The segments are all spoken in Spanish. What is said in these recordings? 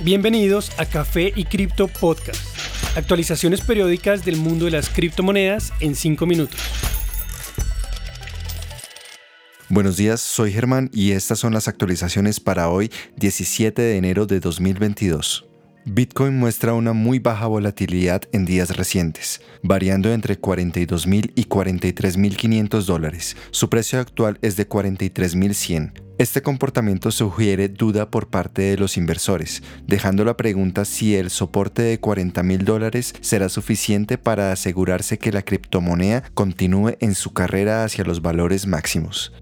Bienvenidos a Café y Cripto Podcast. Actualizaciones periódicas del mundo de las criptomonedas en 5 minutos. Buenos días, soy Germán y estas son las actualizaciones para hoy, 17 de enero de 2022. Bitcoin muestra una muy baja volatilidad en días recientes, variando entre 42.000 y 43.500 dólares. Su precio actual es de 43.100. Este comportamiento sugiere duda por parte de los inversores, dejando la pregunta si el soporte de 40.000 dólares será suficiente para asegurarse que la criptomoneda continúe en su carrera hacia los valores máximos.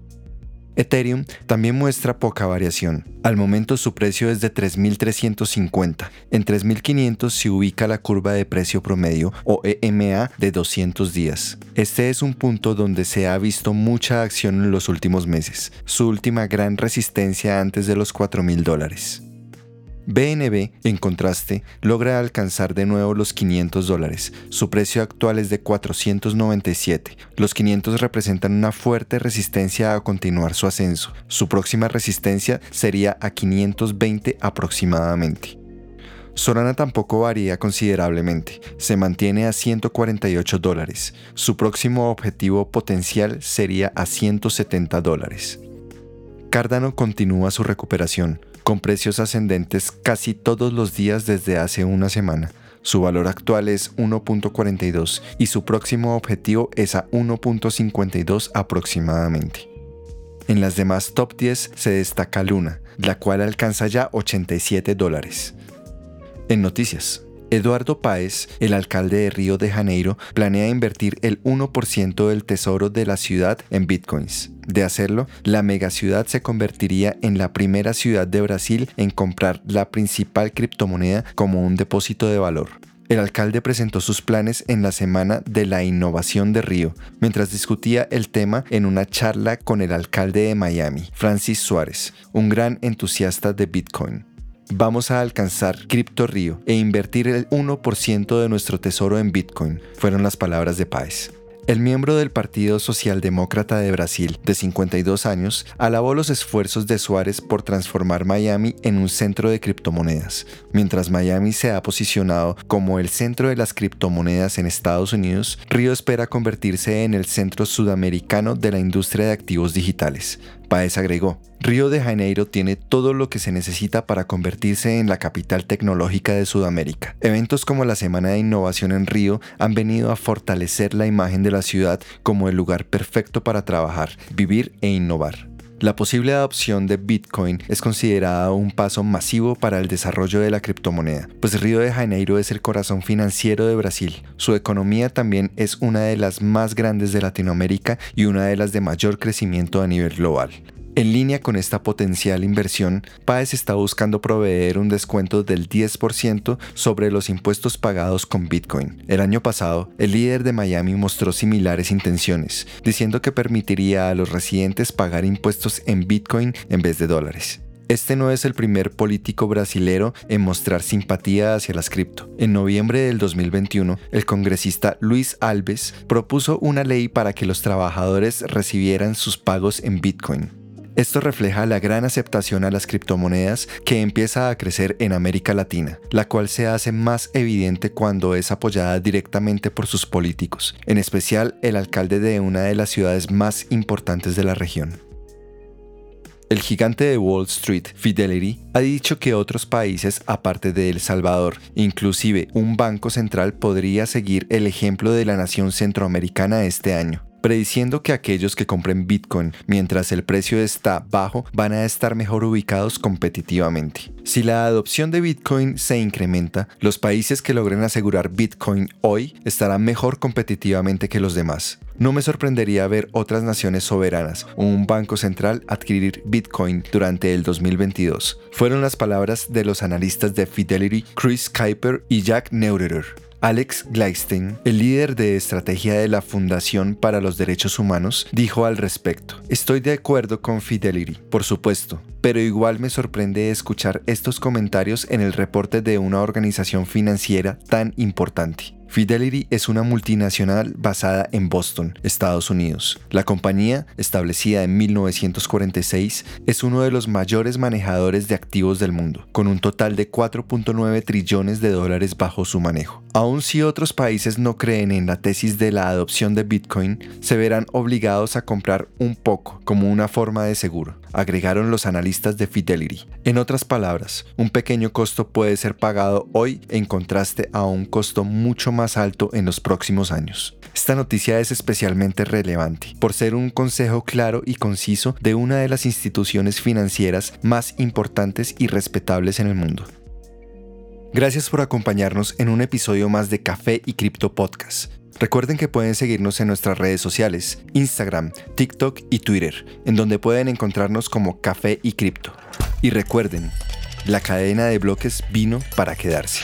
Ethereum también muestra poca variación. Al momento su precio es de 3.350. En 3.500 se ubica la curva de precio promedio o EMA de 200 días. Este es un punto donde se ha visto mucha acción en los últimos meses, su última gran resistencia antes de los 4.000 dólares. BNB, en contraste, logra alcanzar de nuevo los 500 dólares. Su precio actual es de 497. Los 500 representan una fuerte resistencia a continuar su ascenso. Su próxima resistencia sería a 520 aproximadamente. Solana tampoco varía considerablemente, se mantiene a 148 dólares. Su próximo objetivo potencial sería a 170 dólares. Cardano continúa su recuperación, con precios ascendentes casi todos los días desde hace una semana. Su valor actual es 1.42 y su próximo objetivo es a 1.52 aproximadamente. En las demás top 10 se destaca Luna, la cual alcanza ya 87 dólares. En noticias, Eduardo Páez, el alcalde de Río de Janeiro, planea invertir el 1% del tesoro de la ciudad en bitcoins. De hacerlo, la megaciudad se convertiría en la primera ciudad de Brasil en comprar la principal criptomoneda como un depósito de valor. El alcalde presentó sus planes en la Semana de la Innovación de Río, mientras discutía el tema en una charla con el alcalde de Miami, Francis Suárez, un gran entusiasta de Bitcoin. Vamos a alcanzar Crypto Río e invertir el 1% de nuestro tesoro en Bitcoin, fueron las palabras de Páez. El miembro del Partido Socialdemócrata de Brasil, de 52 años, alabó los esfuerzos de Suárez por transformar Miami en un centro de criptomonedas. Mientras Miami se ha posicionado como el centro de las criptomonedas en Estados Unidos, Río espera convertirse en el centro sudamericano de la industria de activos digitales. Paez agregó, Río de Janeiro tiene todo lo que se necesita para convertirse en la capital tecnológica de Sudamérica. Eventos como la Semana de Innovación en Río han venido a fortalecer la imagen de la ciudad como el lugar perfecto para trabajar, vivir e innovar. La posible adopción de Bitcoin es considerada un paso masivo para el desarrollo de la criptomoneda, pues Río de Janeiro es el corazón financiero de Brasil. Su economía también es una de las más grandes de Latinoamérica y una de las de mayor crecimiento a nivel global. En línea con esta potencial inversión, Páez está buscando proveer un descuento del 10% sobre los impuestos pagados con Bitcoin. El año pasado, el líder de Miami mostró similares intenciones, diciendo que permitiría a los residentes pagar impuestos en Bitcoin en vez de dólares. Este no es el primer político brasilero en mostrar simpatía hacia las cripto. En noviembre del 2021, el congresista Luis Alves propuso una ley para que los trabajadores recibieran sus pagos en Bitcoin. Esto refleja la gran aceptación a las criptomonedas que empieza a crecer en América Latina, la cual se hace más evidente cuando es apoyada directamente por sus políticos, en especial el alcalde de una de las ciudades más importantes de la región. El gigante de Wall Street, Fidelity, ha dicho que otros países, aparte de El Salvador, inclusive un banco central, podría seguir el ejemplo de la nación centroamericana este año prediciendo que aquellos que compren Bitcoin mientras el precio está bajo van a estar mejor ubicados competitivamente. Si la adopción de Bitcoin se incrementa, los países que logren asegurar Bitcoin hoy estarán mejor competitivamente que los demás. No me sorprendería ver otras naciones soberanas o un banco central adquirir Bitcoin durante el 2022. Fueron las palabras de los analistas de Fidelity, Chris Kuiper y Jack Neurerer. Alex Gleistein, el líder de estrategia de la Fundación para los Derechos Humanos, dijo al respecto, estoy de acuerdo con Fidelity, por supuesto, pero igual me sorprende escuchar estos comentarios en el reporte de una organización financiera tan importante. Fidelity es una multinacional basada en Boston, Estados Unidos. La compañía, establecida en 1946, es uno de los mayores manejadores de activos del mundo, con un total de 4.9 trillones de dólares bajo su manejo. Aun si otros países no creen en la tesis de la adopción de Bitcoin, se verán obligados a comprar un poco como una forma de seguro, agregaron los analistas de Fidelity. En otras palabras, un pequeño costo puede ser pagado hoy en contraste a un costo mucho más alto en los próximos años. Esta noticia es especialmente relevante por ser un consejo claro y conciso de una de las instituciones financieras más importantes y respetables en el mundo. Gracias por acompañarnos en un episodio más de Café y Cripto Podcast. Recuerden que pueden seguirnos en nuestras redes sociales, Instagram, TikTok y Twitter, en donde pueden encontrarnos como Café y Cripto. Y recuerden, la cadena de bloques vino para quedarse.